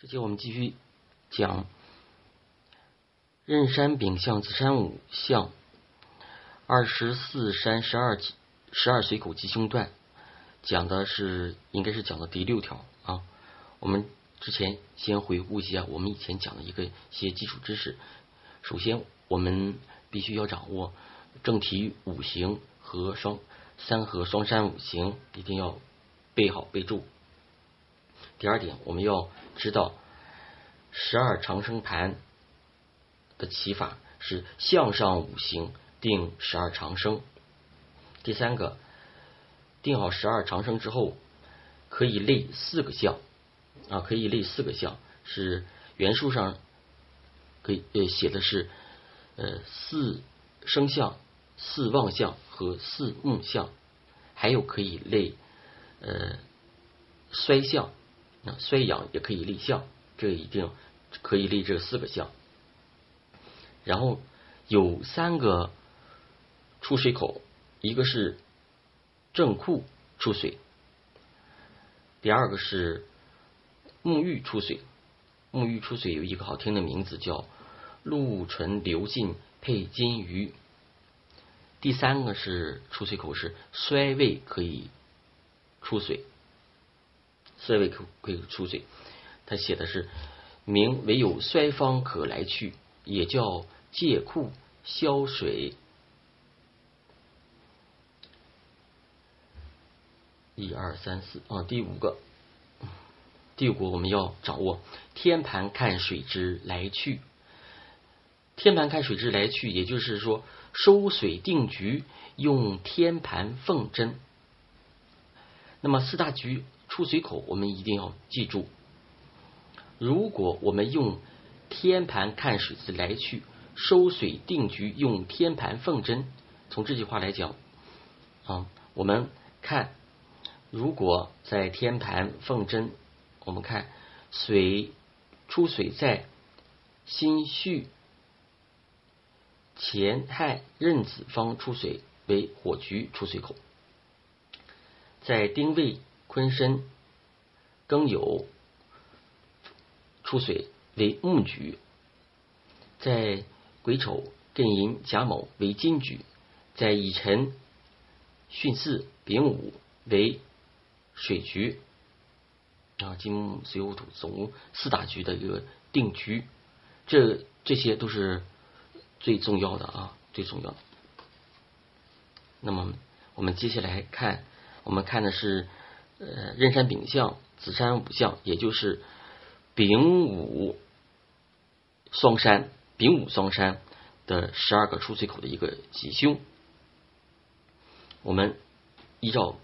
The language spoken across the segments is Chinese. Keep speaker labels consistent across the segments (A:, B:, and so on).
A: 这节我们继续讲任山丙向子山午向二十四山十二十二随口吉凶断，讲的是应该是讲的第六条啊。我们之前先回顾一下我们以前讲的一个一些基础知识。首先，我们必须要掌握正题五行和双三合双山五行，一定要背好备注。第二点，我们要知道十二长生盘的起法是向上五行定十二长生。第三个，定好十二长生之后，可以立四个象啊，可以立四个象，是原书上可以呃写的是呃四生象、四旺象和四木象，还有可以立呃衰象。那衰阳也可以立象，这一定可以立这四个象。然后有三个出水口，一个是正库出水，第二个是沐浴出水。沐浴出水有一个好听的名字叫露唇流尽配金鱼。第三个是出水口是衰位可以出水。衰位可可以出水，他写的是名唯有衰方可来去，也叫借库消水。一二三四啊，第五个，第五个我们要掌握天盘看水之来去。天盘看水之来去，也就是说收水定局用天盘缝针。那么四大局。出水口，我们一定要记住。如果我们用天盘看水字来去收水定局，用天盘缝针。从这句话来讲啊，我们看，如果在天盘缝针，我们看水出水在心戌乾亥壬子方出水为火局出水口，在丁未。坤申、庚酉出水为木局，在癸丑、艮寅、甲卯为金局，在乙辰、巽巳、丙午为水局啊，金木水火土总共四大局的一个定局，这这些都是最重要的啊，最重要的。那么我们接下来看，我们看的是。呃，壬山丙向、子山午向，也就是丙午双山、丙午双山的十二个出水口的一个吉凶。我们依照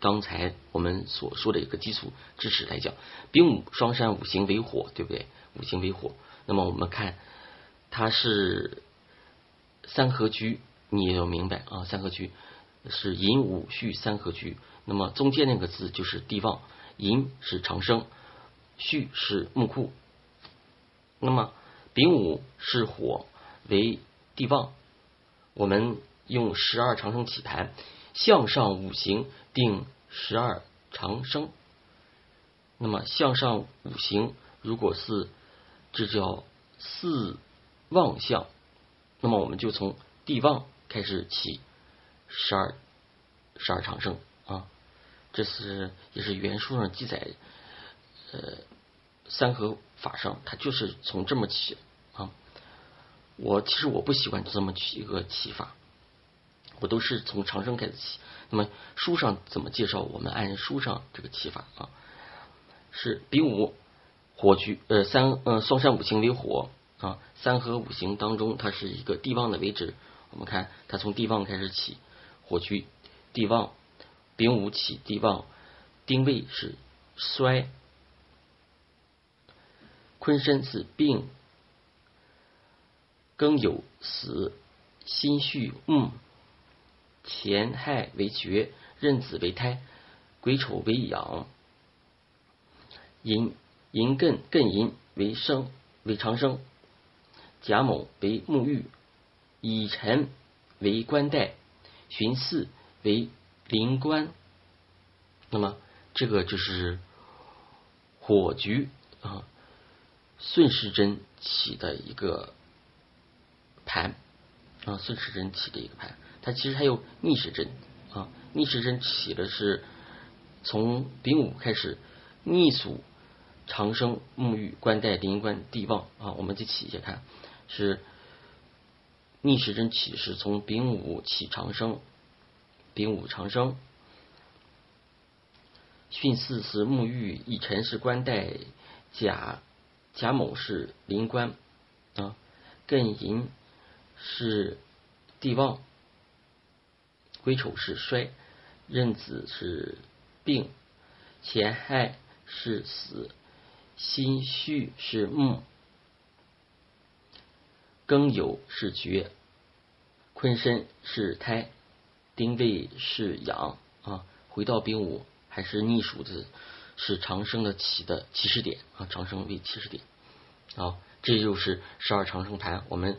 A: 刚才我们所说的一个基础知识来讲，丙午双山五行为火，对不对？五行为火。那么我们看它是三合局，你也要明白啊，三合局是寅午戌三合局。那么中间那个字就是地旺，寅是长生，戌是木库。那么丙午是火为地旺，我们用十二长生起盘，向上五行定十二长生。那么向上五行如果是这叫四旺相，那么我们就从地旺开始起十二十二长生。这是也是原书上记载，呃，三合法上，它就是从这么起啊。我其实我不喜欢这么起一个起法，我都是从长生开始起。那么书上怎么介绍？我们按书上这个起法啊，是比武火局，呃，三呃双山五行为火啊，三合五行当中它是一个地旺的位置。我们看它从地旺开始起，火局地旺。丙午起地旺，丁未是衰，坤申是病，庚酉死，辛戌木，乾亥为绝，壬子为胎，癸丑为养，寅寅艮艮寅为生为长生，甲卯为沐浴，乙辰为官带，巽巳为。灵官，那么这个就是火局啊，顺时针起的一个盘啊，顺时针起的一个盘。它其实还有逆时针啊，逆时针起的是从丙午开始，逆属长生沐浴官带临官地旺啊，我们再起一下看，是逆时针起是从丙午起长生，丙午长生，巽四是沐浴，乙辰是官带，甲甲卯是临官啊，艮寅是地旺。癸丑是衰，壬子是病，乾亥是死，辛戌是木，庚酉是绝，坤申是胎，丁未是阳啊。回到丙午还是逆数的，是长生的起的起始点啊，长生为起始点。好，这就是十二长生盘，我们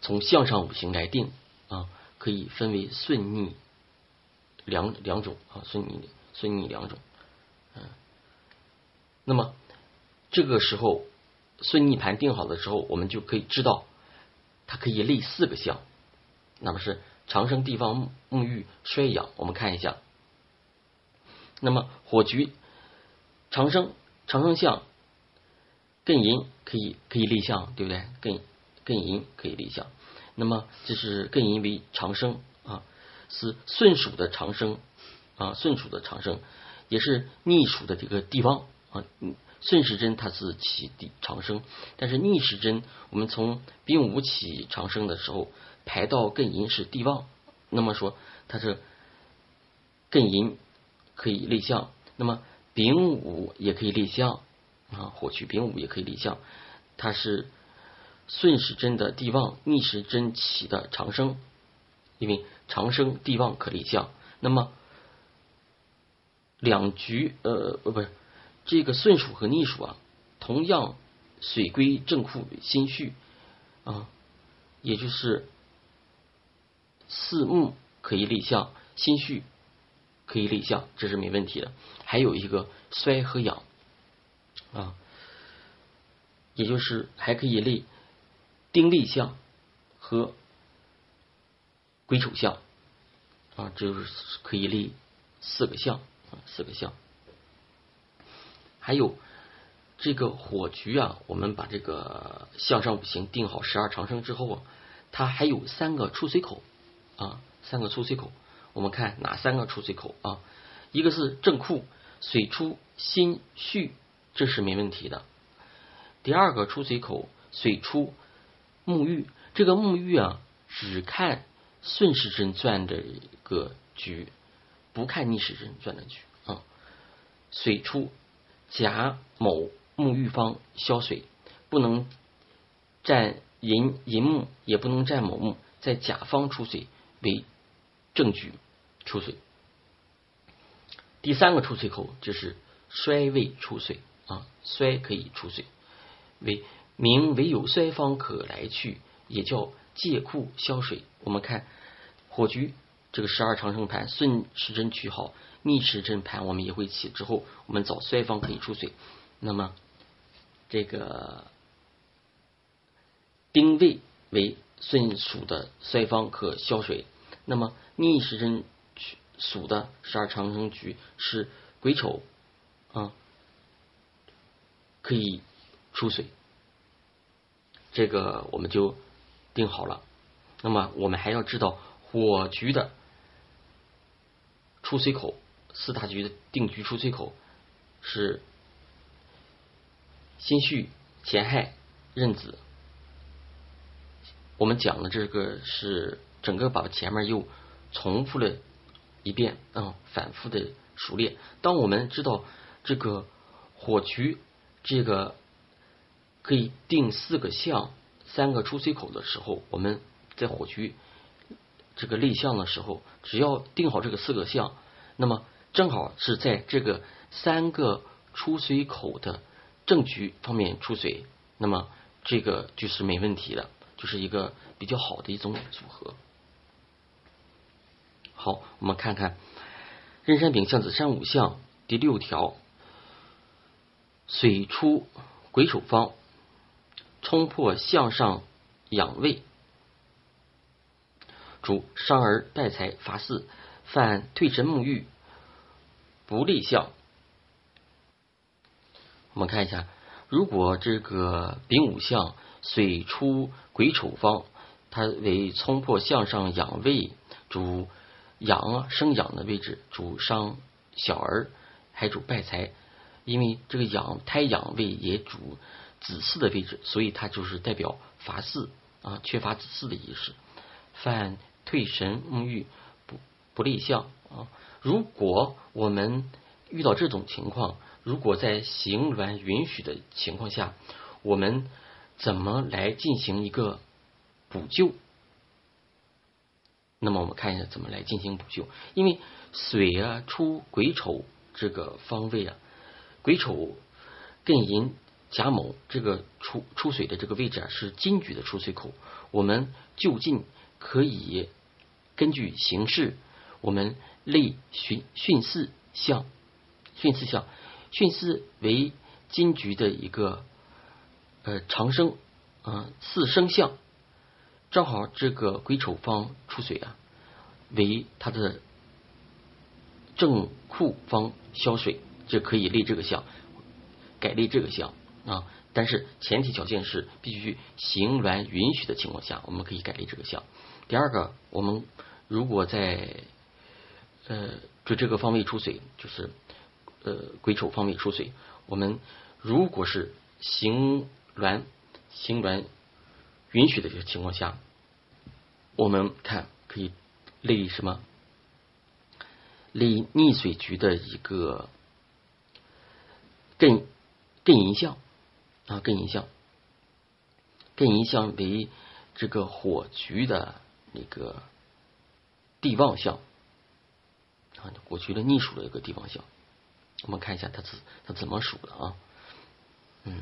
A: 从向上五行来定啊。可以分为顺逆两两种啊，顺逆顺逆两种，嗯，那么这个时候顺逆盘定好的时候，我们就可以知道它可以立四个象，那么是长生地方沐浴衰养，我们看一下，那么火局长生长生相艮寅可以可以立项，对不对？艮艮寅可以立项。那么这是艮寅为长生啊，是顺属的长生啊，顺属的长生也是逆属的这个地方啊。顺时针它是起地长生，但是逆时针我们从丙午起长生的时候排到艮寅是地旺，那么说它是艮寅可以立项，那么丙午也可以立项啊，火去丙午也可以立项，它是。顺时针的地旺，逆时针起的长生，因为长生地旺可立项。那么两局呃不是这个顺属和逆属啊，同样水归正库心戌啊，也就是四木可以立相，心绪可以立相，这是没问题的。还有一个衰和养啊，也就是还可以立。丁立相和癸丑相啊，这就是可以立四个相啊，四个相。还有这个火局啊，我们把这个向上五行定好十二长生之后啊，它还有三个出水口啊，三个出水口。我们看哪三个出水口啊？一个是正库，水出心戌，这是没问题的。第二个出水口，水出。沐浴这个沐浴啊，只看顺时针转的一个局，不看逆时针转的局啊。水出甲某沐浴方消水，不能占寅寅木，也不能占某木，在甲方出水为正局出水。第三个出水口就是衰位出水啊，衰可以出水为。名唯有衰方可来去，也叫借库消水。我们看火局这个十二长生盘，顺时针取好，逆时针盘我们也会起。之后我们找衰方可以出水。那么这个丁未为顺属的衰方可消水，那么逆时针属的十二长生局是癸丑啊，可以出水。这个我们就定好了。那么我们还要知道火局的出水口，四大局的定局出水口是辛戌、乾亥、壬子。我们讲的这个是整个把前面又重复了一遍，嗯，反复的熟练。当我们知道这个火渠这个。可以定四个象，三个出水口的时候，我们在火渠这个立项的时候，只要定好这个四个象，那么正好是在这个三个出水口的正局方面出水，那么这个就是没问题的，就是一个比较好的一种组合。好，我们看看壬山丙向子山五象第六条，水出癸丑方。冲破向上养胃，主伤而败财乏嗣，犯退神沐浴，不利相。我们看一下，如果这个丙午相水出癸丑方，它为冲破向上养胃，主阳生养的位置，主伤小儿，还主败财。因为这个养胎养胃也主子嗣的位置，所以它就是代表乏嗣啊，缺乏子嗣的意思。犯退神沐浴不不立相啊。如果我们遇到这种情况，如果在行鸾允许的情况下，我们怎么来进行一个补救？那么我们看一下怎么来进行补救。因为水啊出癸丑这个方位啊。癸丑艮寅甲卯，这个出出水的这个位置啊，是金局的出水口。我们就近可以根据形势，我们类巽巽四象，巽四象，巽四为金局的一个呃长生啊四生相，正好这个癸丑方出水啊，为它的正库方消水。就可以立这个相，改立这个相啊，但是前提条件是必须行完允许的情况下，我们可以改立这个相。第二个，我们如果在呃就这个方位出水，就是呃癸丑方位出水，我们如果是行卵行卵允许的这个情况下，我们看可以立什么？立逆水局的一个。艮艮寅相啊，艮寅相，艮寅相为这个火局的那个地旺相啊，火局的逆数的一个地旺相。我们看一下它是它怎么数的啊？嗯，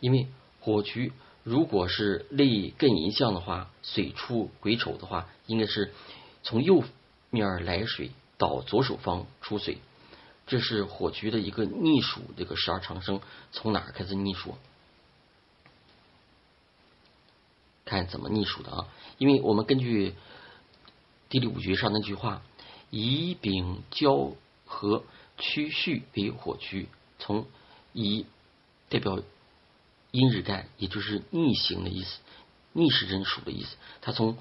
A: 因为火局如果是立艮寅相的话，水出癸丑的话，应该是从右面来水到左手方出水。这是火局的一个逆数，这个十二长生从哪儿开始逆数？看怎么逆数的啊？因为我们根据地理五局上那句话，乙丙交合趋序为火局，从乙代表阴日干，也就是逆行的意思，逆时针数的意思。它从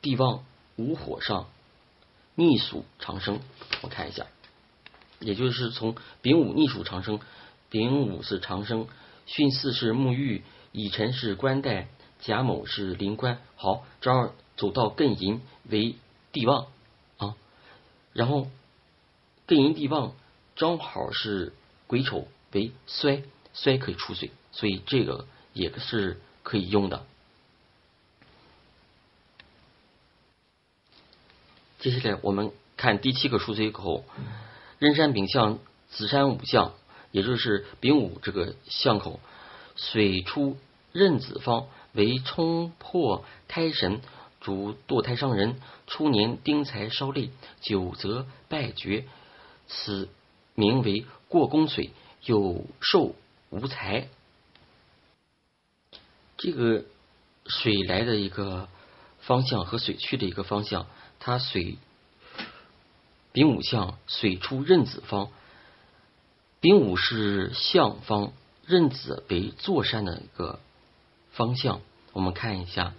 A: 地旺午火上逆数长生，我看一下。也就是从丙午逆数长生，丙午是长生，巽四是沐浴，乙辰是官带，甲卯是临官。好，这儿走到艮寅为地旺啊，然后艮寅地旺正好是癸丑为衰，衰可以出水，所以这个也是可以用的。接下来我们看第七个出水口。壬山丙向子山午向，也就是丙午这个相口，水出壬子方为冲破胎神，主堕胎伤人。初年丁财烧累，久则败绝，此名为过宫水，有寿无财。这个水来的一个方向和水去的一个方向，它水。丙午向水出壬子方，丙午是向方，壬子为坐山的一个方向。我们看一下，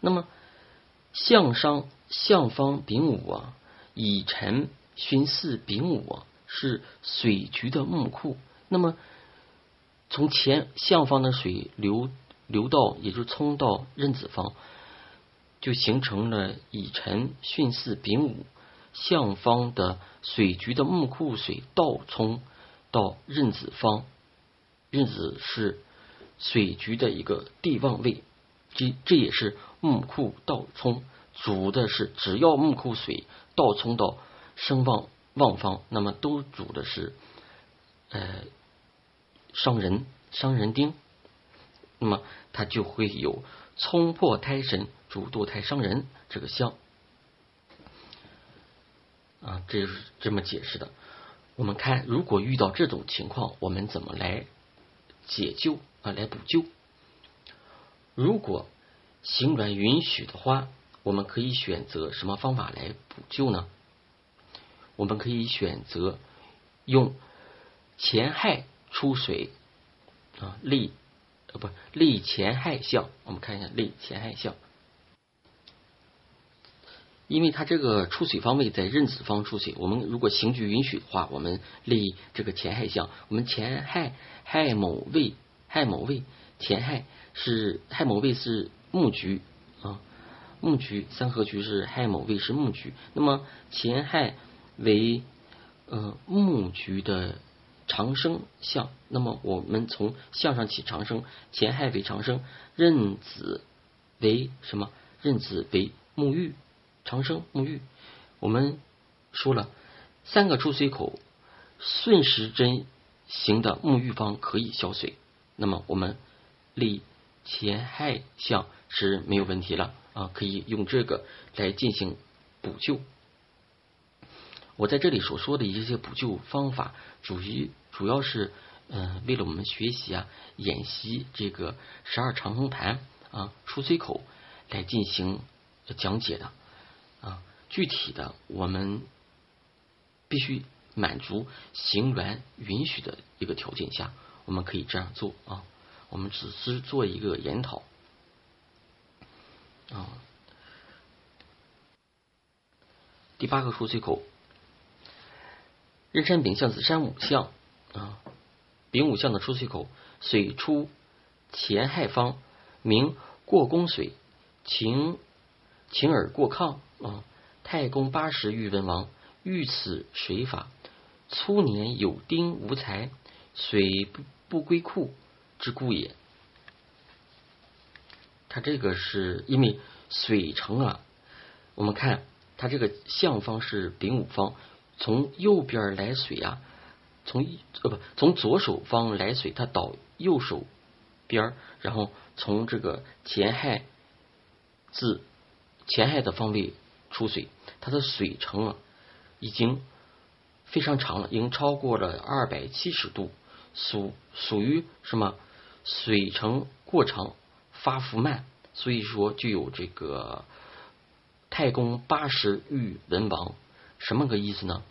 A: 那么向商向方丙午啊，乙辰巽四丙午啊，是水局的木库。那么从前向方的水流流到，也就冲到壬子方。就形成了乙辰巽四丙午向方的水局的木库水倒冲到壬子方，壬子是水局的一个地旺位，这这也是木库倒冲，主的是只要木库水倒冲到生旺旺方，那么都主的是呃伤人伤人丁，那么它就会有冲破胎神。主堕胎伤人，这个相啊，这就是这么解释的。我们看，如果遇到这种情况，我们怎么来解救啊？来补救？如果行卵允许的话，我们可以选择什么方法来补救呢？我们可以选择用前亥出水啊，立呃不立前亥相。我们看一下立前亥相，因为它这个出水方位在壬子方出水，我们如果刑局允许的话，我们立这个前亥相。我们前亥亥某位亥某位前亥是亥某位是木局啊，木局三合局是亥某位是木局，那么前亥。为呃木局的长生相，那么我们从相上起长生，前亥为长生，壬子为什么？壬子为沐浴，长生沐浴。我们说了三个出水口，顺时针形的沐浴方可以消水，那么我们立前亥相是没有问题了啊，可以用这个来进行补救。我在这里所说的一些补救方法，主于主要是嗯，为了我们学习啊、演习这个十二长风盘啊、出水口来进行讲解的啊。具体的，我们必须满足行缘允许的一个条件下，我们可以这样做啊。我们只是做一个研讨啊。第八个出水口。壬山丙向子山五向啊，丙午向的出水口，水出前亥方，名过宫水，晴晴而过亢啊。太公八十遇文王，遇此水法，初年有丁无财，水不不归库之故也。它这个是因为水城啊，我们看它这个向方是丙午方。从右边来水啊，从呃不从左手方来水，它导右手边然后从这个前亥至前亥的方位出水，它的水程啊已经非常长了，已经超过了二百七十度，属属于什么水程过长发福慢，所以说就有这个太公八十遇文王。什么个意思呢？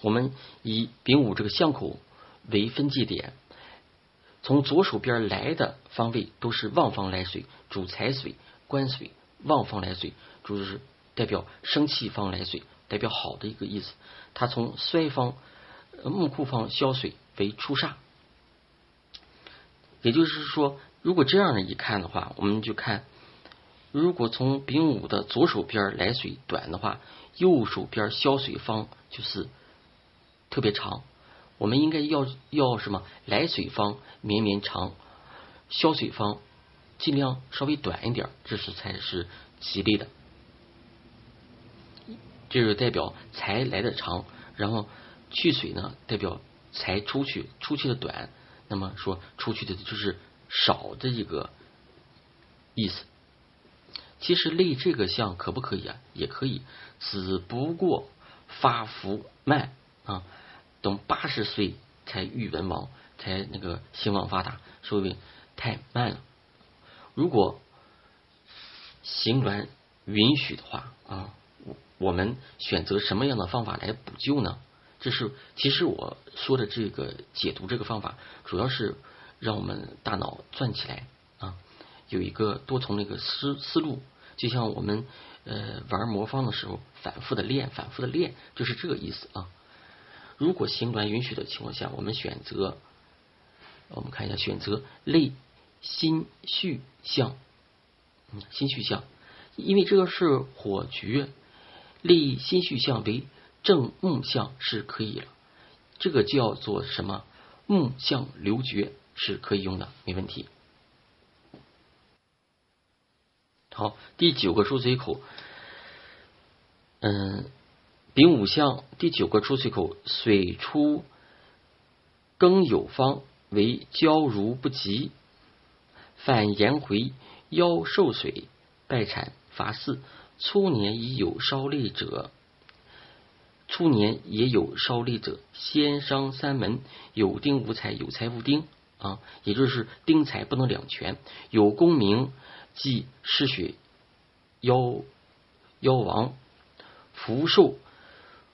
A: 我们以丙午这个巷口为分界点，从左手边来的方位都是旺方来水，主财水、官水；旺方来水，主是代表生气方来水，代表好的一个意思。它从衰方、木库方消水为出煞，也就是说，如果这样的一看的话，我们就看，如果从丙午的左手边来水短的话。右手边消水方就是特别长，我们应该要要什么？来水方绵绵长，消水方尽量稍微短一点，这是才是吉利的。这就代表财来的长，然后去水呢，代表财出去出去的短，那么说出去的就是少的一个意思。其实立这个相可不可以啊？也可以，只不过发福慢啊，等八十岁才遇文王，才那个兴旺发达，说明太慢了。如果行鸾允许的话啊，我我们选择什么样的方法来补救呢？这是其实我说的这个解读这个方法，主要是让我们大脑转起来啊，有一个多重那个思思路。就像我们呃玩魔方的时候，反复的练，反复的练，就是这个意思啊。如果行端允许的情况下，我们选择，我们看一下，选择类心绪相，嗯，心绪相，因为这个是火局，立心绪相为正木相是可以了。这个叫做什么？木相流绝是可以用的，没问题。好，第九个出水口，嗯，丙午向第九个出水口，水出庚酉方为交如不及，反颜回腰受水，败产乏嗣。初年已有烧利者，初年也有烧利者，先伤三门，有丁无财，有财无丁啊，也就是丁财不能两全。有功名，即失血妖妖王，福寿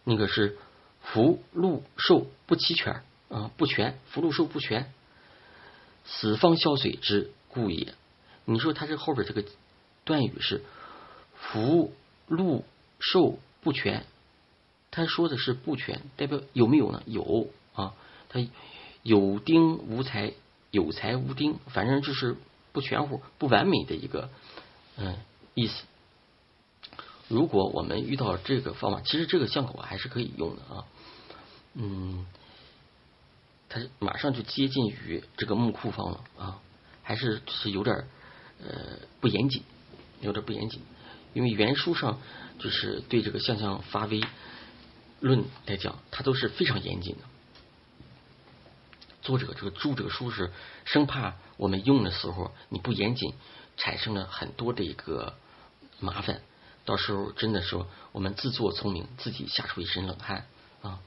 A: 那个是福禄寿不齐全啊，不全，福禄寿不全，死方消水之故也。你说他这后边这个断语是福禄寿不全。他说的是不全，代表有没有呢？有啊，他有丁无财，有财无丁，反正就是不全乎、不完美的一个嗯意思。如果我们遇到这个方法，其实这个相口还是可以用的啊。嗯，它马上就接近于这个木库方了啊，还是是有点呃不严谨，有点不严谨，因为原书上就是对这个象象发威。论来讲，它都是非常严谨的。作者这个著这个书是生怕我们用的时候你不严谨，产生了很多的一个麻烦，到时候真的说我们自作聪明，自己吓出一身冷汗啊。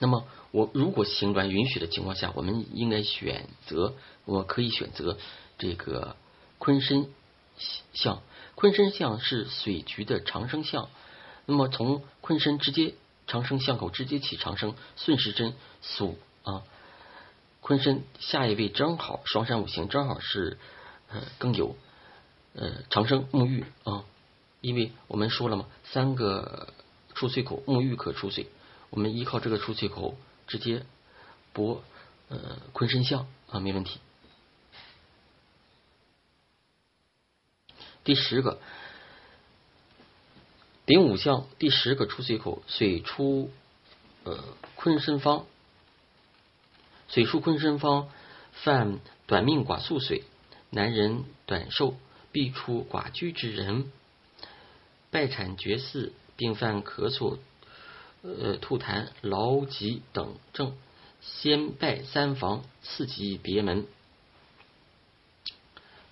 A: 那么我如果行端允许的情况下，我们应该选择，我可以选择这个坤身相。坤身相是水局的长生相。那么从坤身直接长生相口直接起长生顺时针属啊，坤身下一位正好双山五行正好是呃庚酉呃长生沐浴啊，因为我们说了嘛，三个出水口沐浴可出水，我们依靠这个出水口直接博呃坤身相啊没问题。第十个。丙午相第十个出水口，水出呃坤身方，水术坤身方，犯短命寡宿水，男人短寿，必出寡居之人，败产绝嗣，并犯咳嗽、呃吐痰、劳疾等症，先拜三房，次及别门。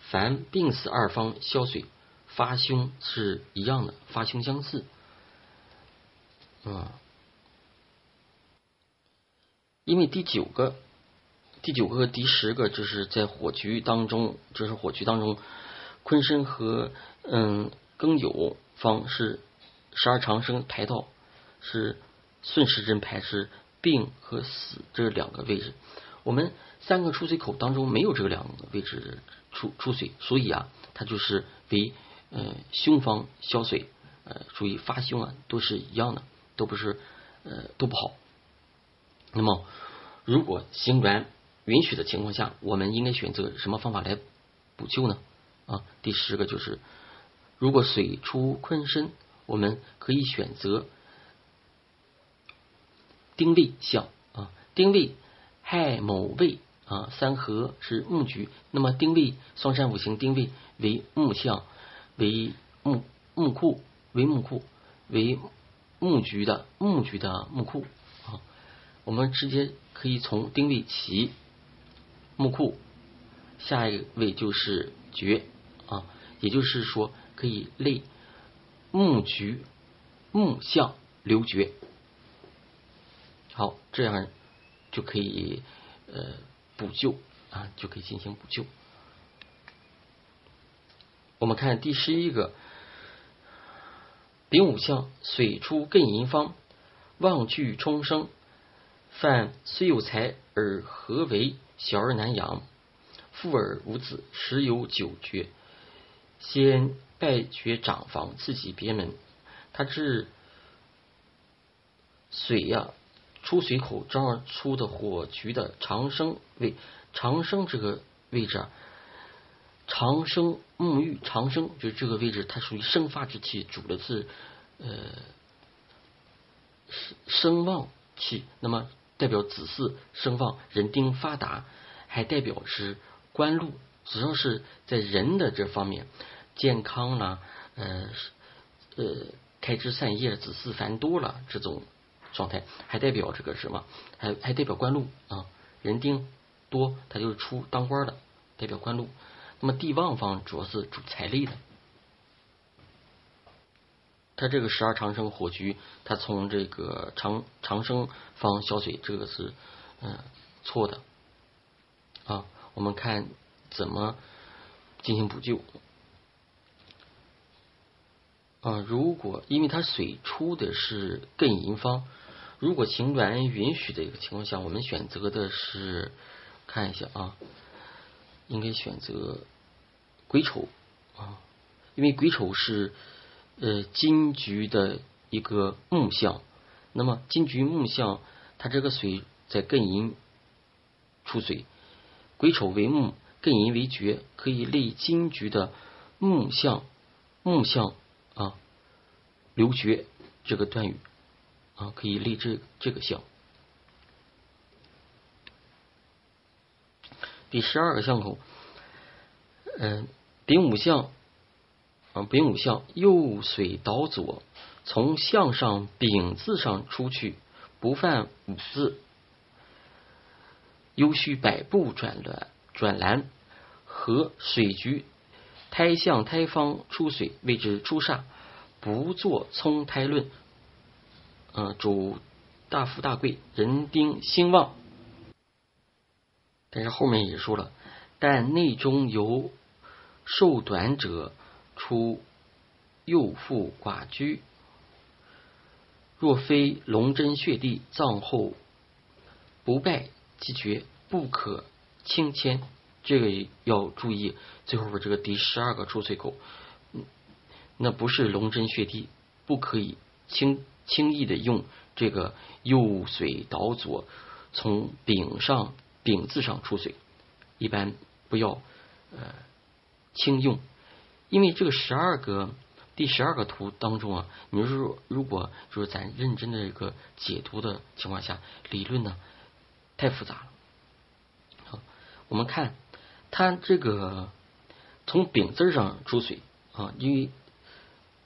A: 凡病死二方消水。发凶是一样的，发凶相似，嗯，因为第九个、第九个第十个，就是在火局当中，就是火局当中，坤身和嗯庚酉方是十二长生排到是顺时针排是病和死这两个位置，我们三个出水口当中没有这两个位置出出水，所以啊，它就是为。呃，凶方消水，呃，注意发凶啊，都是一样的，都不是呃都不好。那么，如果行端允许的情况下，我们应该选择什么方法来补救呢？啊，第十个就是，如果水出坤身，我们可以选择丁未相啊，丁未亥卯未啊，三合是木局，那么丁未双山五行丁未为木相。为木木库，为木库，为木局的木局的木库啊。我们直接可以从丁未起木库，下一位就是绝啊，也就是说可以类木局木相留绝。好，这样就可以呃补救啊，就可以进行补救。我们看第十一个丙午相，水出艮寅方，旺聚冲生，犯虽有财而何为？小而难养，富而无子，十有九绝。先拜绝长房，自己别门。他是水呀，出水口这儿出的火局的长生位，长生这个位置啊。长生沐浴，长生就是这个位置，它属于生发之气，主的是呃生生旺气，那么代表子嗣生旺，人丁发达，还代表是官禄，只要是在人的这方面健康啦，呃呃开枝散叶，子嗣繁多了这种状态，还代表这个什么？还还代表官禄啊，人丁多，他就是出当官的，代表官禄。那么地旺方主要是主财力的。它这个十二长生火局，它从这个长长生方消水，这个是嗯错的啊。我们看怎么进行补救啊？如果因为它水出的是艮寅方，如果情缘允许的一个情况下，我们选择的是看一下啊，应该选择癸丑啊，因为癸丑是。呃，金局的一个木相，那么金局木相，它这个水在艮寅出水，癸丑为木，艮寅为绝，可以立金局的木相，木相啊，留绝这个断语啊，可以立这这个相。第十二个相口，嗯，丙午相。啊，丙午相右水倒左，从向上丙字上出去，不犯五字。优需百步转乱转蓝，和水局胎向胎方出水，谓之出煞，不做冲胎论。嗯，主大富大贵，人丁兴旺。但是后面也说了，但内中有寿短者。出右腹寡居，若非龙针穴地葬后不败即绝，不可轻牵。这个要注意，最后边这个第十二个出水口，嗯那不是龙针穴地，不可以轻轻易的用这个右水导左，从丙上丙字上出水，一般不要呃轻用。因为这个十二个第十二个图当中啊，你说如果就是咱认真的一个解读的情况下，理论呢太复杂了。好，我们看它这个从丙字上出水啊，因为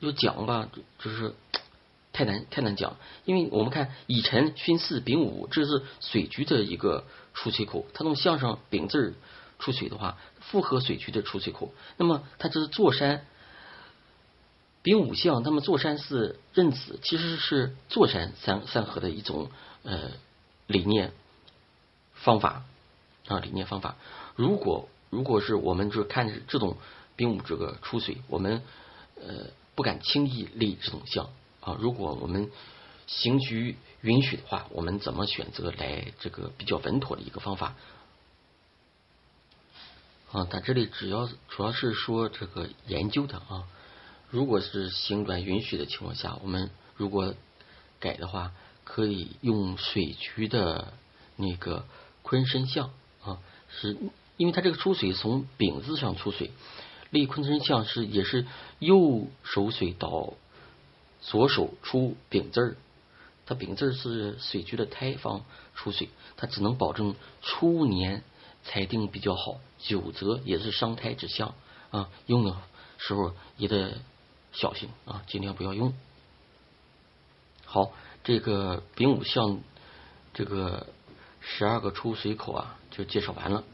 A: 就讲吧，就是 太难太难讲。因为我们看乙辰、巽四、丙午，这是水局的一个出水口，它从向上丙字。出水的话，复合水渠的出水口。那么它这是坐山，丙午相，那么坐山是认子，其实是坐山三三合的一种呃理念方法啊理念方法。如果如果是我们就看这种丙午这个出水，我们呃不敢轻易立这种相啊。如果我们行局允许的话，我们怎么选择来这个比较稳妥的一个方法？啊，他这里只要主要是说这个研究的啊，如果是行转允许的情况下，我们如果改的话，可以用水渠的那个坤身相啊，是因为它这个出水从丙字上出水，立坤身相是也是右手水到左手出丙字儿，它丙字是水渠的胎方出水，它只能保证初年。裁定比较好，九则也是伤胎之象啊。用的时候也得小心啊，尽量不要用。好，这个丙午相这个十二个出水口啊，就介绍完了。